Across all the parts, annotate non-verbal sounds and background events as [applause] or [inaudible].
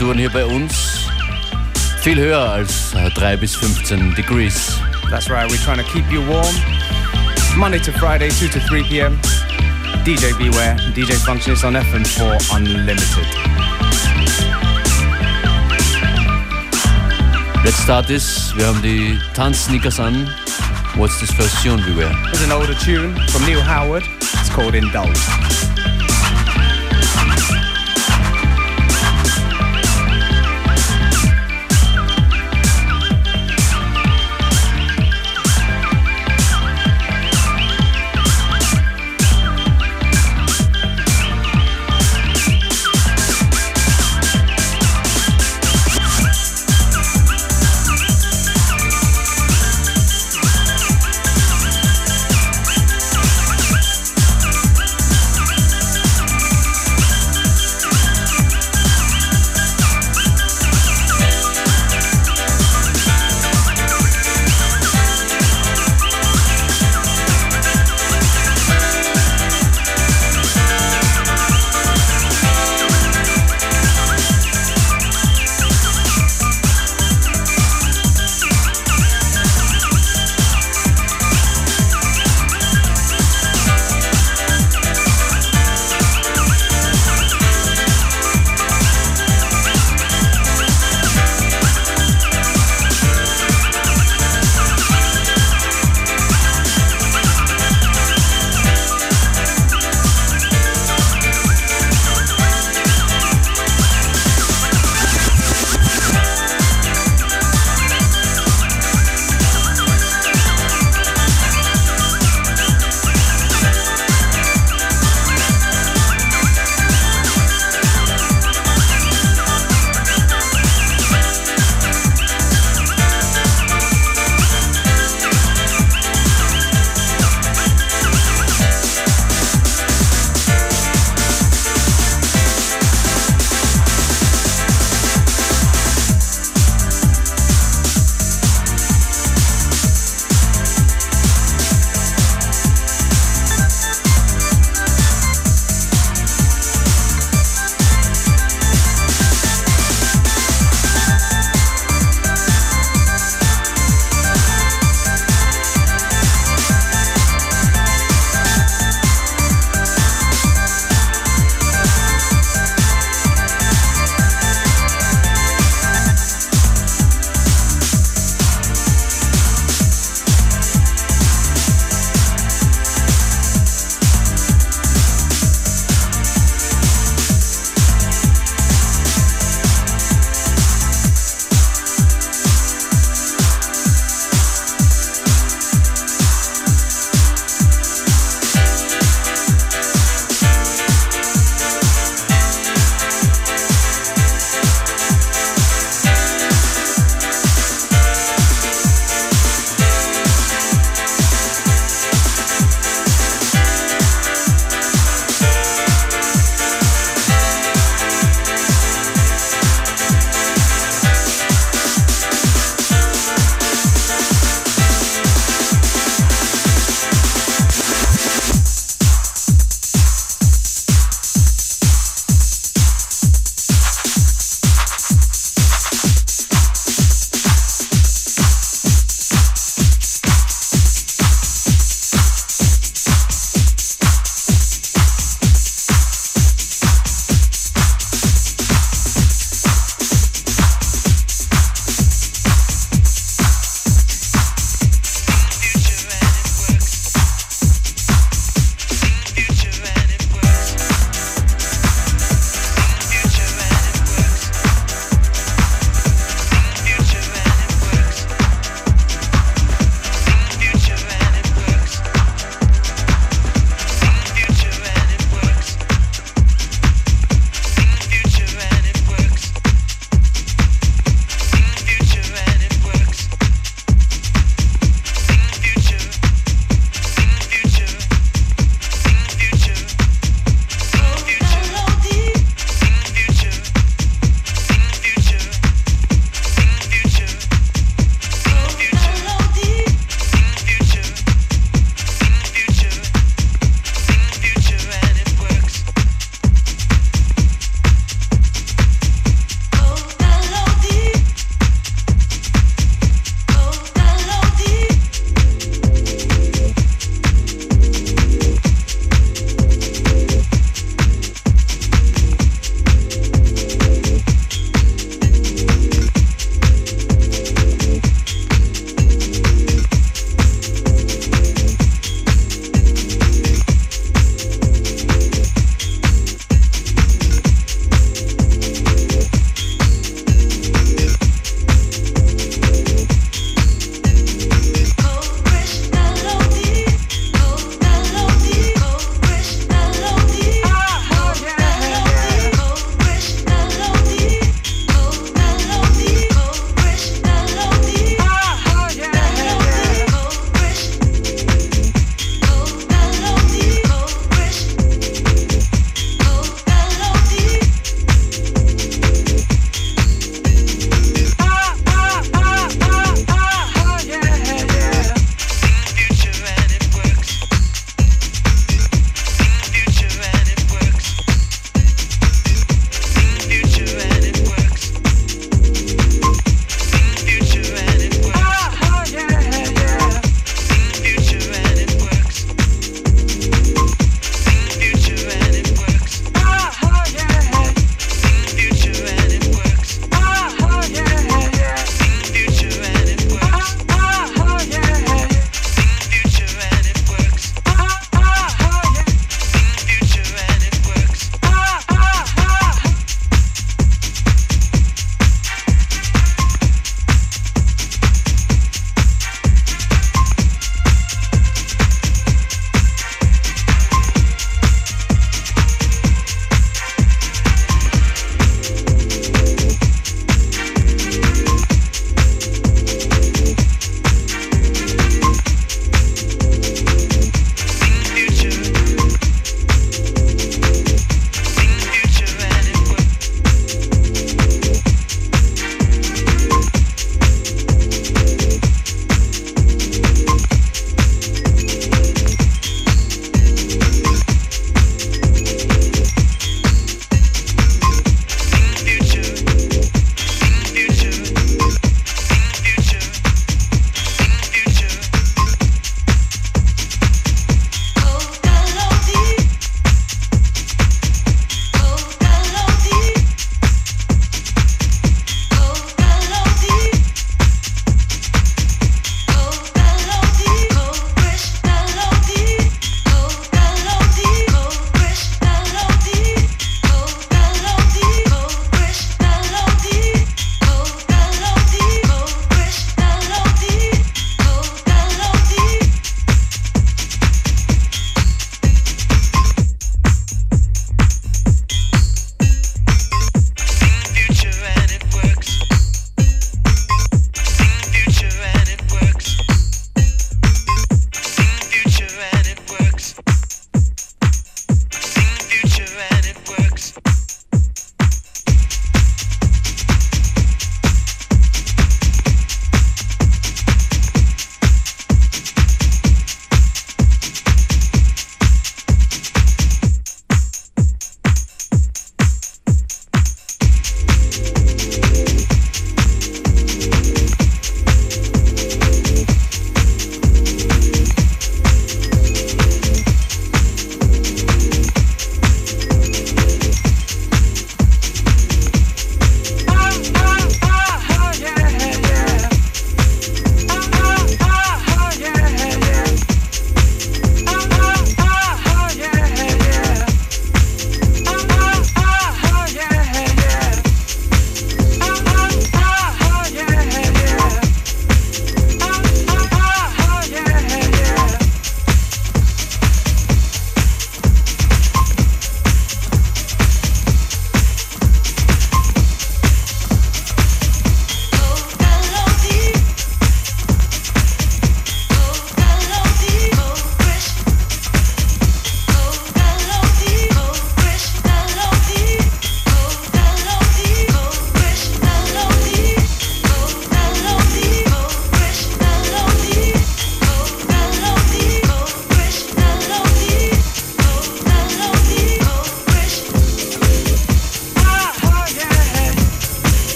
Temperaturen hier bei uns viel höher als äh, 3 bis 15 Degrees. That's right, we're trying to keep you warm. Monday to Friday, 2 to 3 p.m. DJ Beware and DJ Functionist on FM4 Unlimited. Let's start this. Wir haben die Tanzsneakers an. What's this first tune we wear? There's an older tune from Neil Howard. It's called Indulge.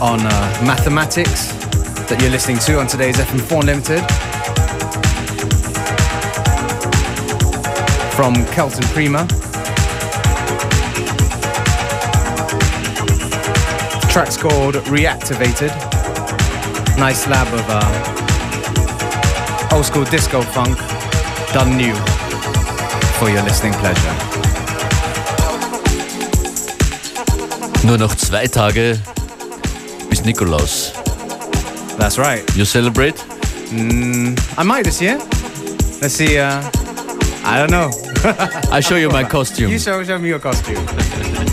On uh, mathematics that you're listening to on today's FM4 Unlimited. From Kelton Prima. The track's called Reactivated. Nice slab of uh, old school disco funk done new for your listening pleasure. Nur noch zwei Tage Nikolaus. That's right. You celebrate? I might this year. Let's see. Uh, I don't know. I'll show you my costume. You show, show me your costume. [laughs]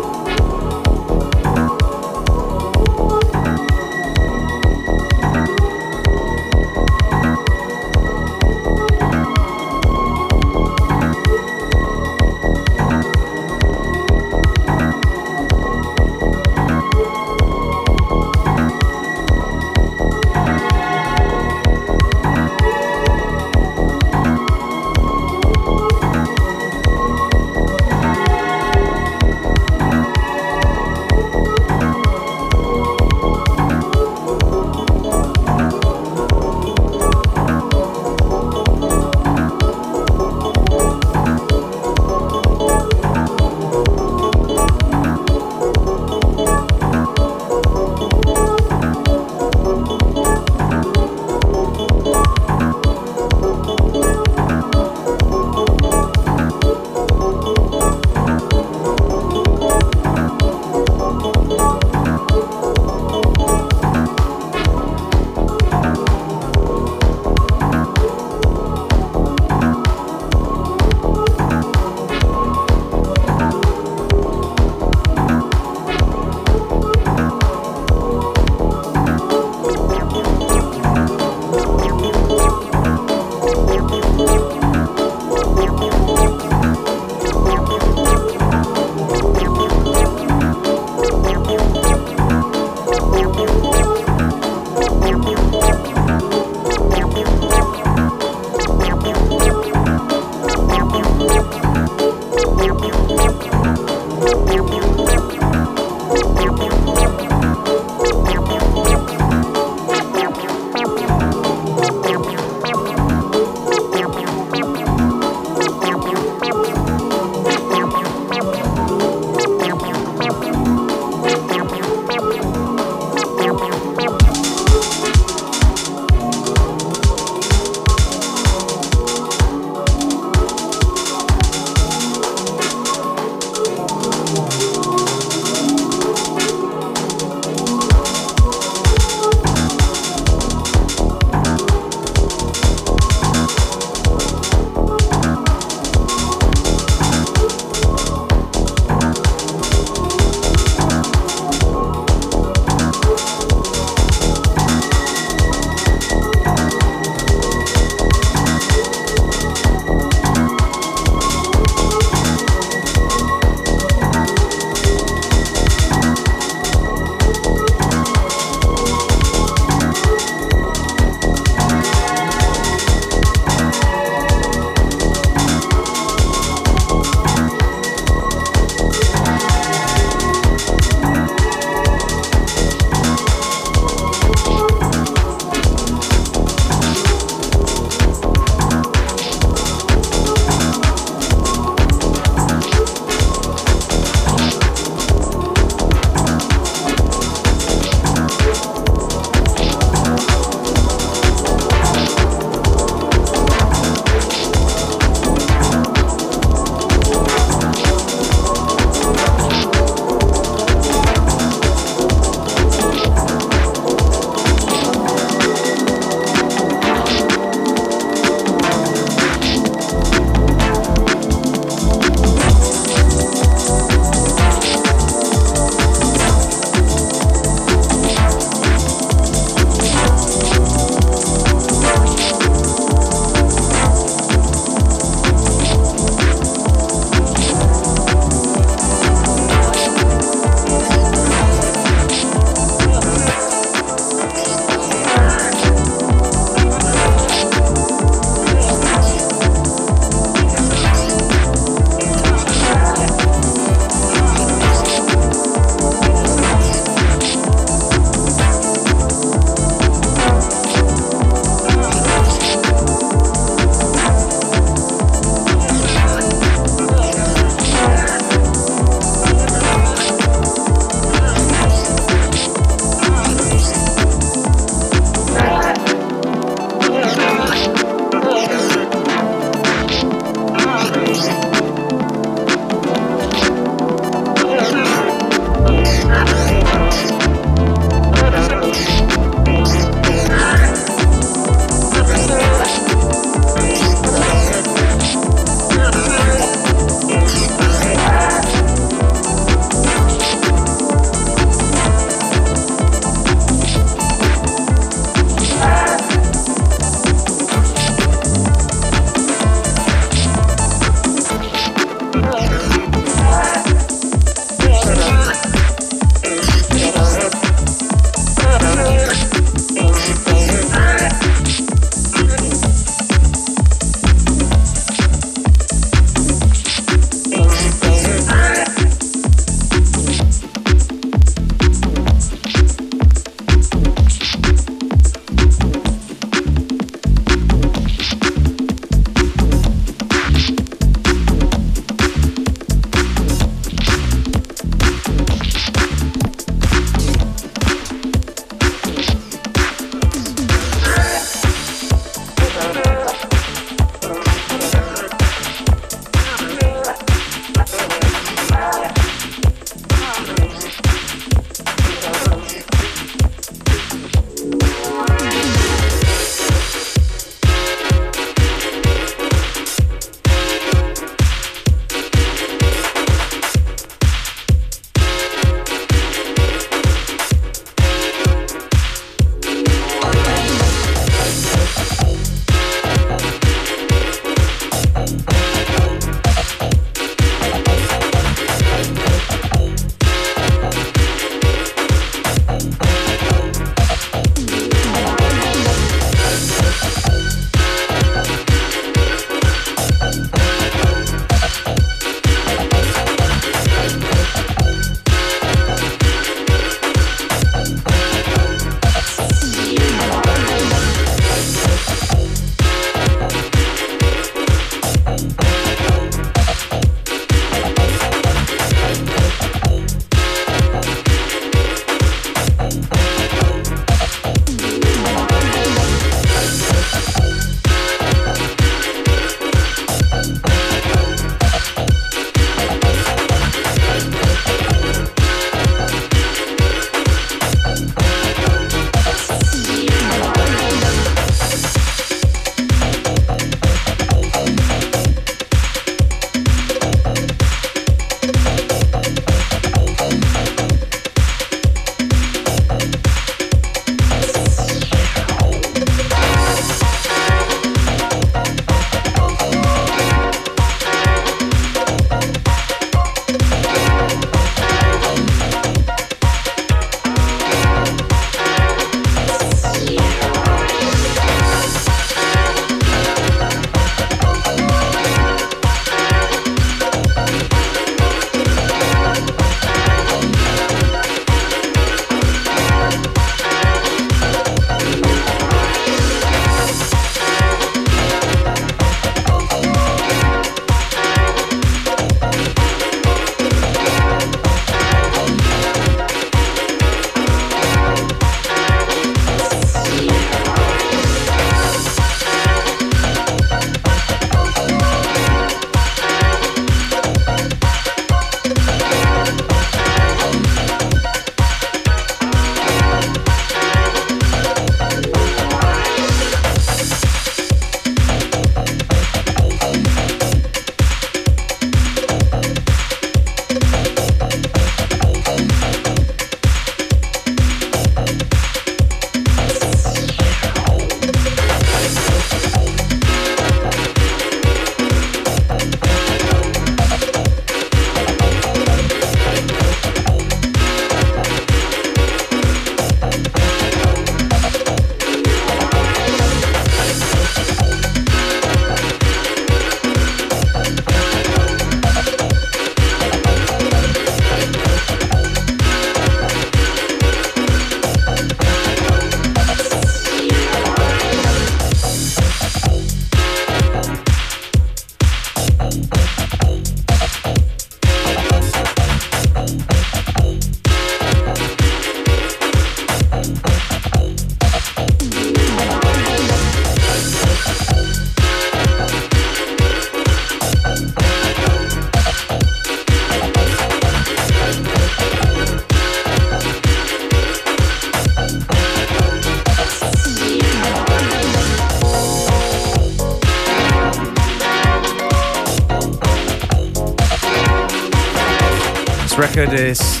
This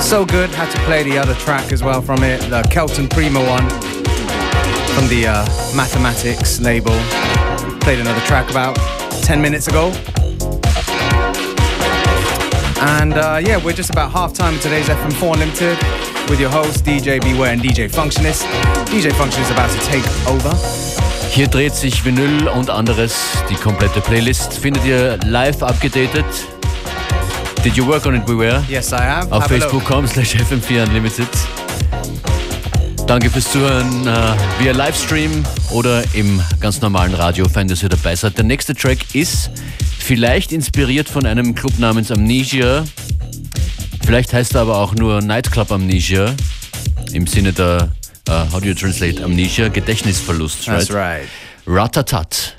so good. Had to play the other track as well from it, the Kelton Prima one from the uh, Mathematics label. Played another track about 10 minutes ago. And uh, yeah, we're just about half time in today's FM4 Unlimited with your host DJ Beware and DJ Functionist. DJ Functionist is about to take over. Hier dreht sich Vinyl und anderes. Die komplette Playlist findet ihr live abgedatet. Did you work on it, Beware? Yes, I have. Auf facebook.com slash fm4 unlimited. Danke fürs Zuhören äh, via Livestream oder im ganz normalen Radio. Fein, dass ihr dabei seid. Der nächste Track ist vielleicht inspiriert von einem Club namens Amnesia. Vielleicht heißt er aber auch nur Nightclub Amnesia. Im Sinne der, uh, how do you translate Amnesia? Gedächtnisverlust, right? That's right. Ratatat.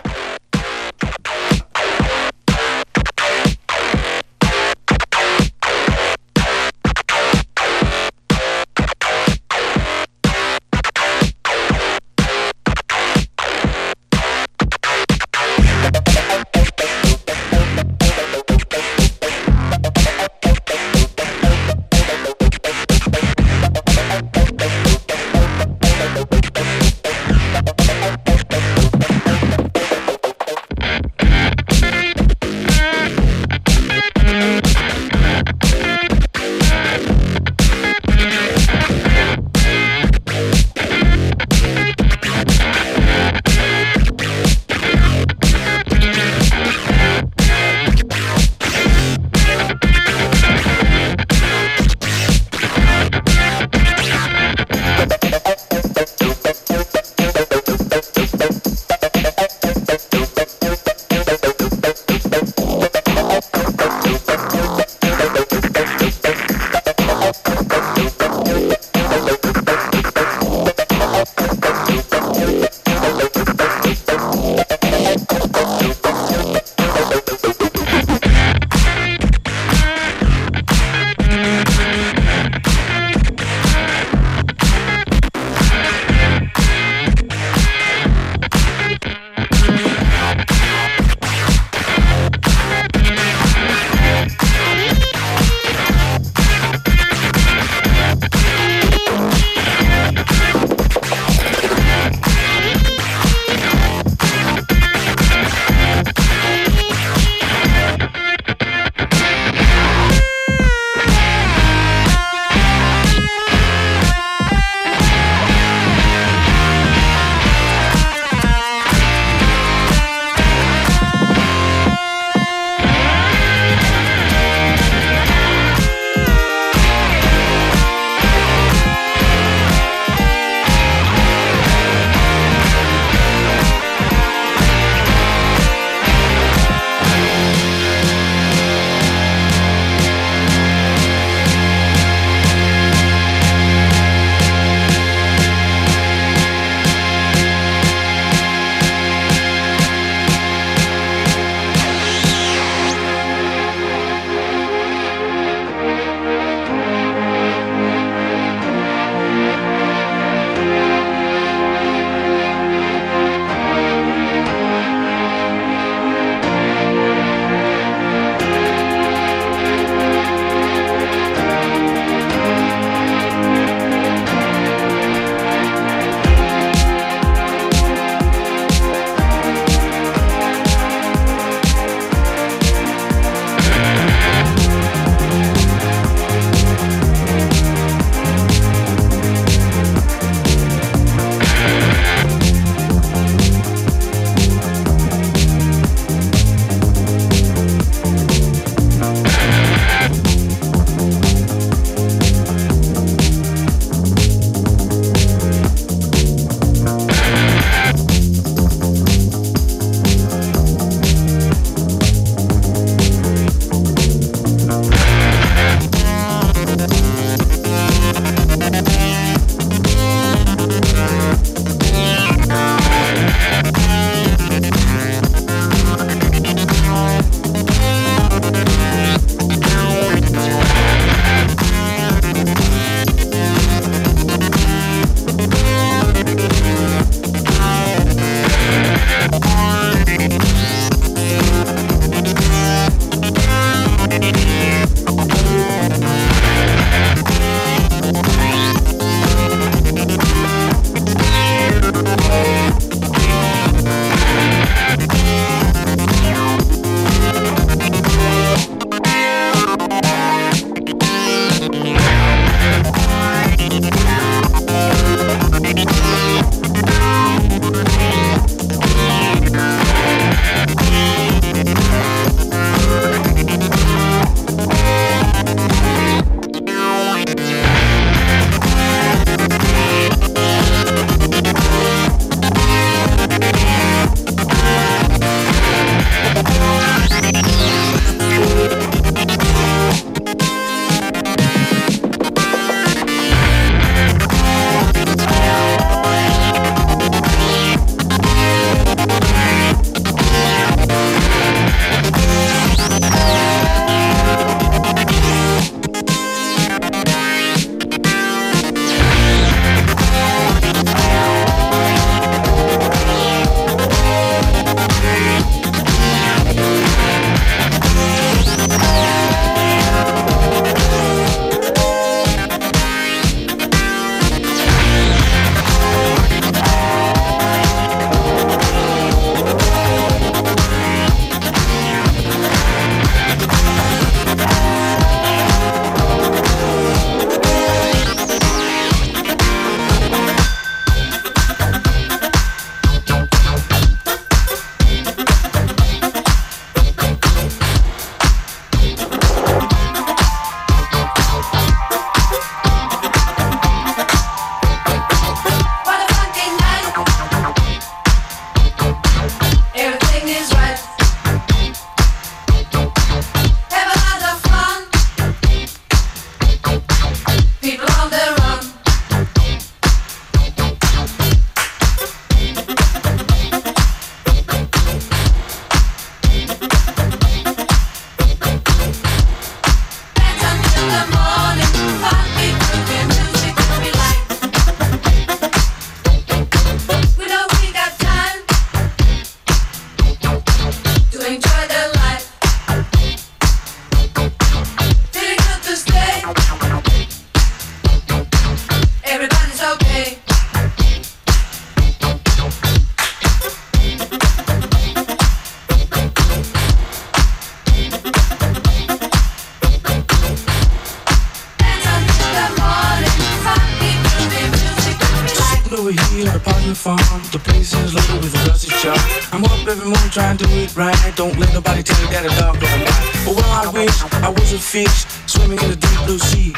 Trying to do it right. Don't let nobody tell you that a dog don't bite. But well, I wish I was a fish swimming in the deep blue sea.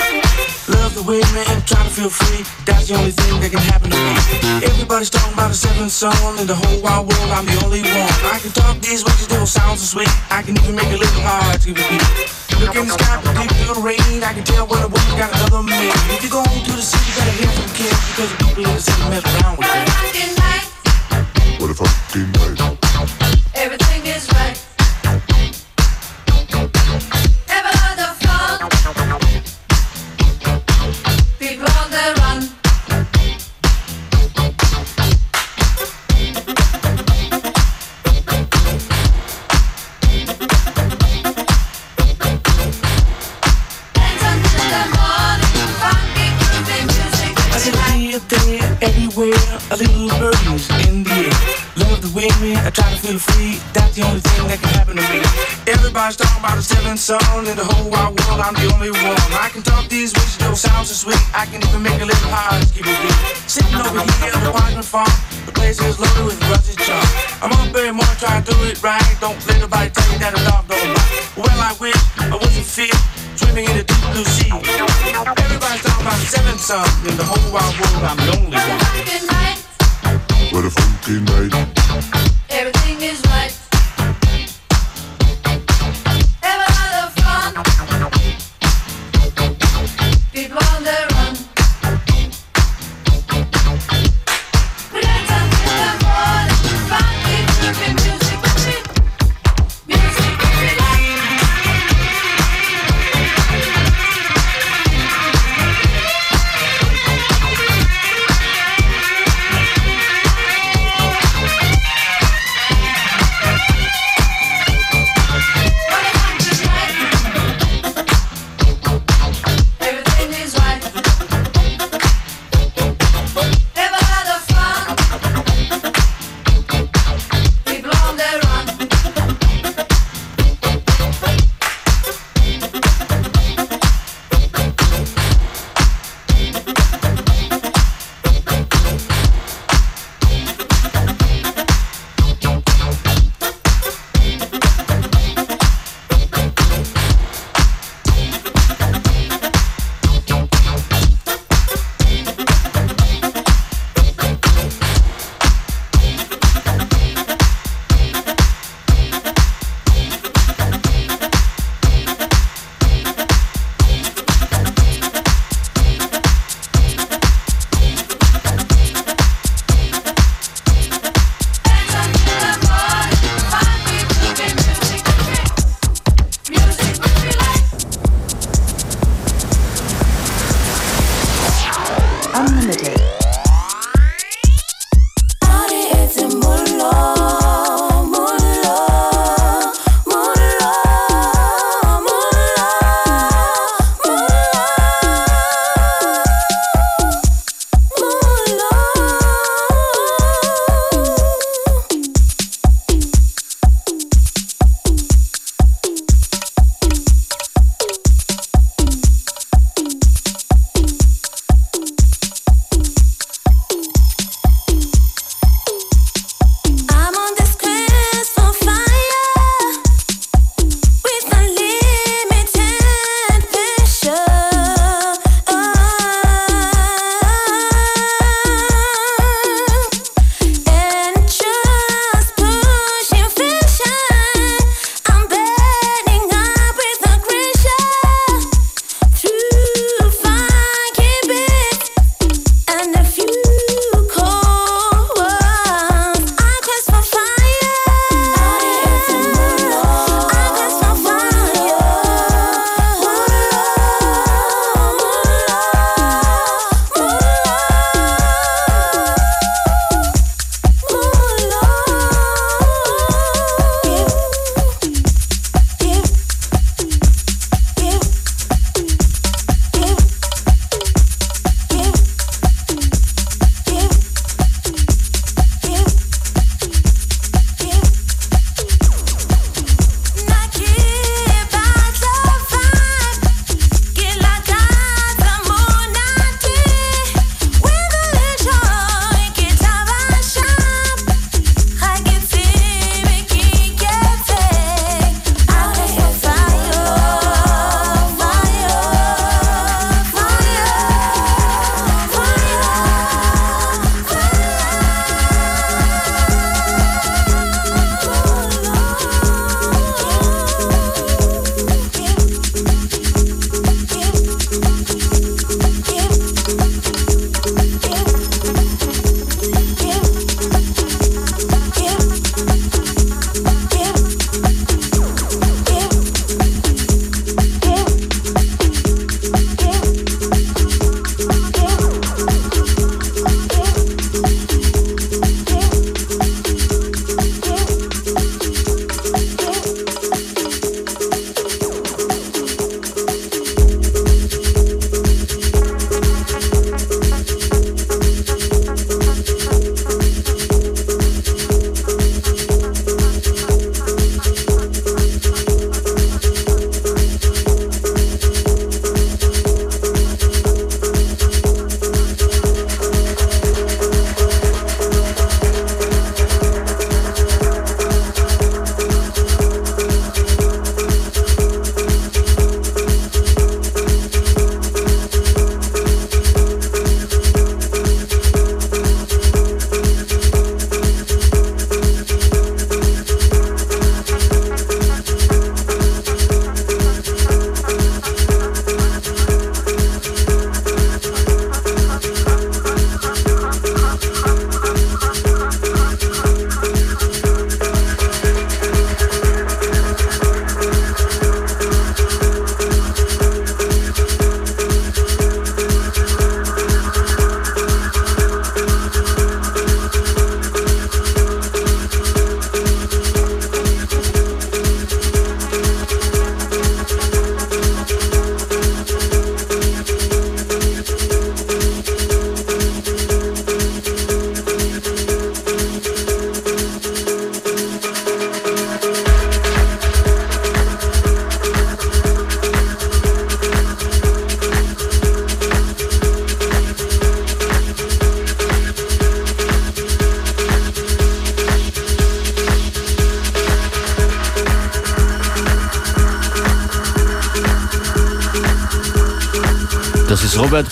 Love the way man trying to feel free. That's the only thing that can happen to me. Everybody's talking about a seventh song in the whole wide world. I'm the only one. I can talk these it don't sound so sweet. I can even make a little hard to repeat. Look in the sky, deep through the rain. I can tell when a woman got another man. If you go to the city, you gotta hear from kids because the people in the city mess around with them. What if fucking night? To feel free. That's the only thing that can happen to me. Everybody's talking about a seventh son in the whole wide world. I'm the only one. I can talk these ways, don't sound so sweet. I can even make a little high, keep it beat. Sitting over here on the apartment farm, the place is loaded with rusty junk. I'm up every morning trying to do it right. Don't let nobody tell you that a dog don't bite. Well, I wish I wasn't fish swimming in the deep blue sea. Everybody's talking about a seventh song in the whole wide world. I'm the only one. Funky night. What a funky night.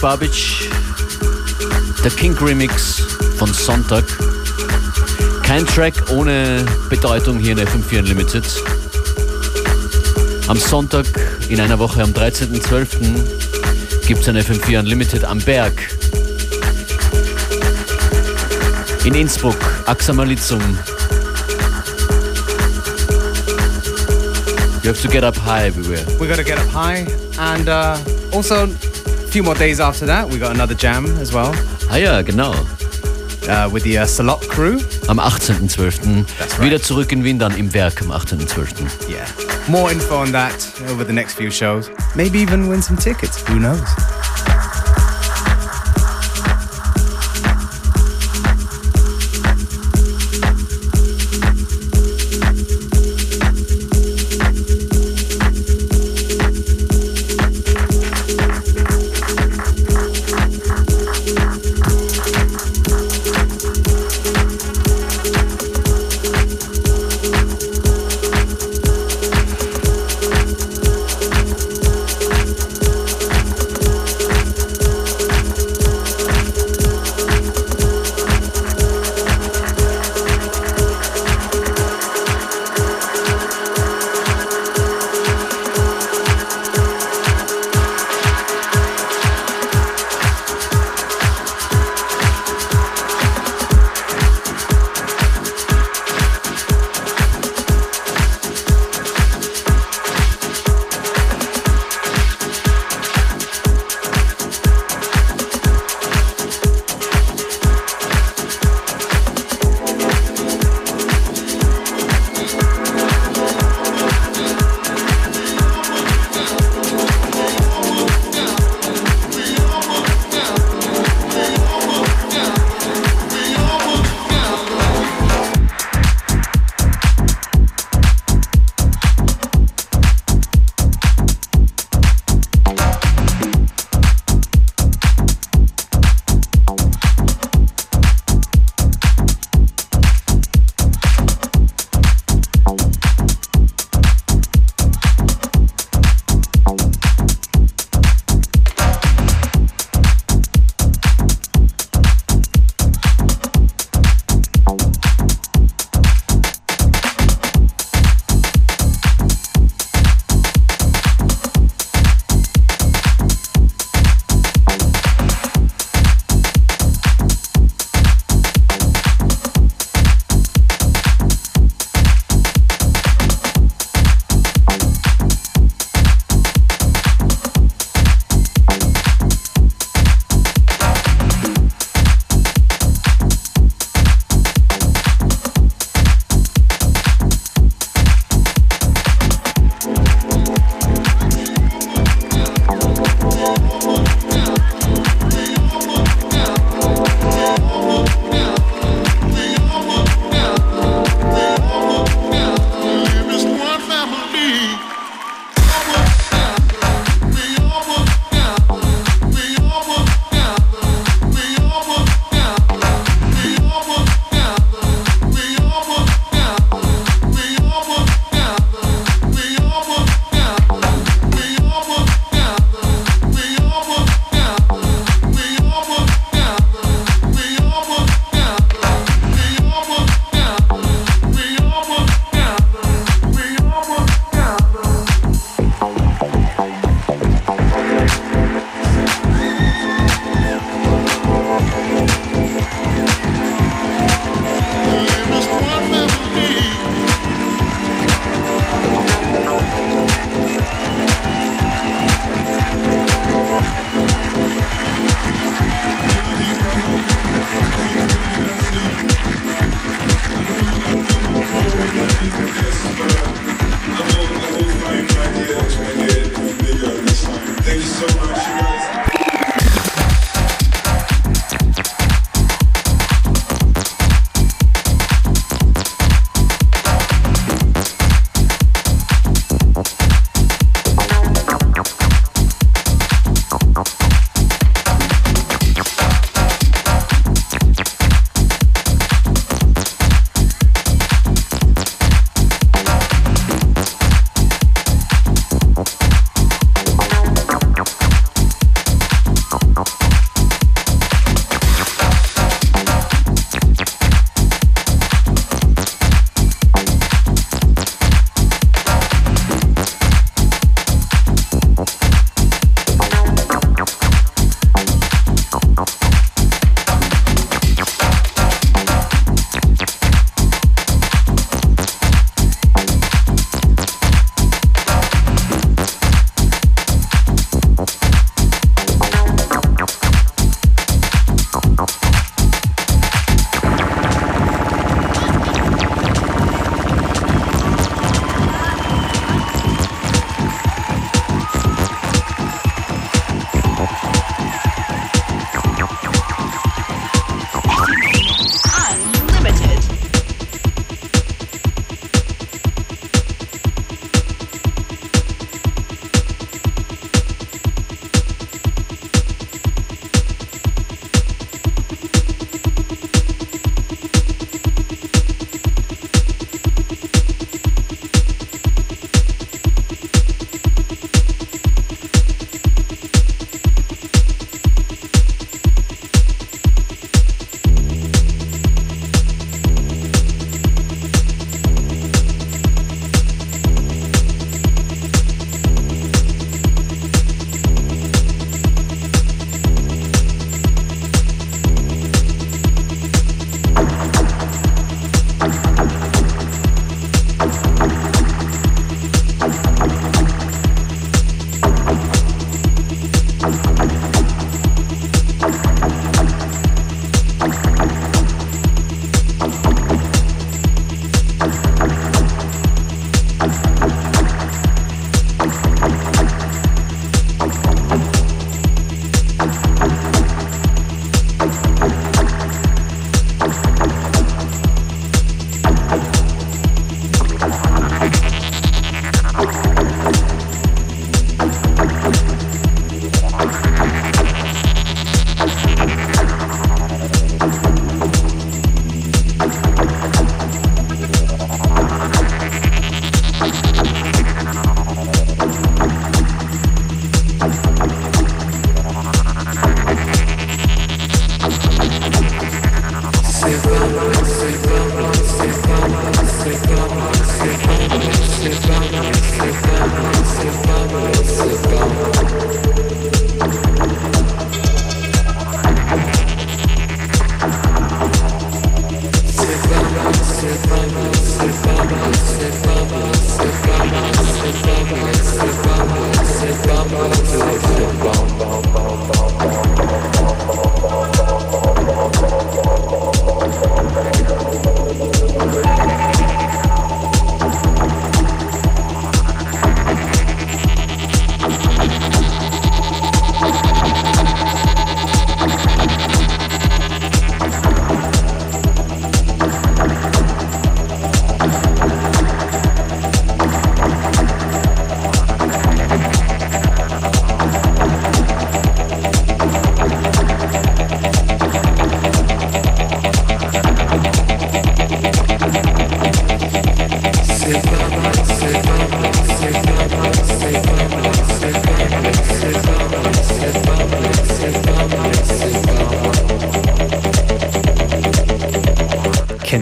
Babic, der King Remix von Sonntag. Kein Track ohne Bedeutung hier in FM4 Unlimited. Am Sonntag in einer Woche, am 13.12., gibt es ein FM4 Unlimited am Berg. In Innsbruck, Axamalizum. You have to get up high everywhere. We got to get up high, and uh, also few more days after that, we got another jam as well Ah ja, genau. uh, with the uh, Salop crew. Am 18.12. That's right. Wieder zurück in Wien, dann im Werk am 18.12. Yeah, more info on that over the next few shows. Maybe even win some tickets. Who knows?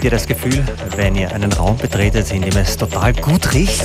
Kennt ihr das Gefühl, wenn ihr einen Raum betretet, in dem es total gut riecht?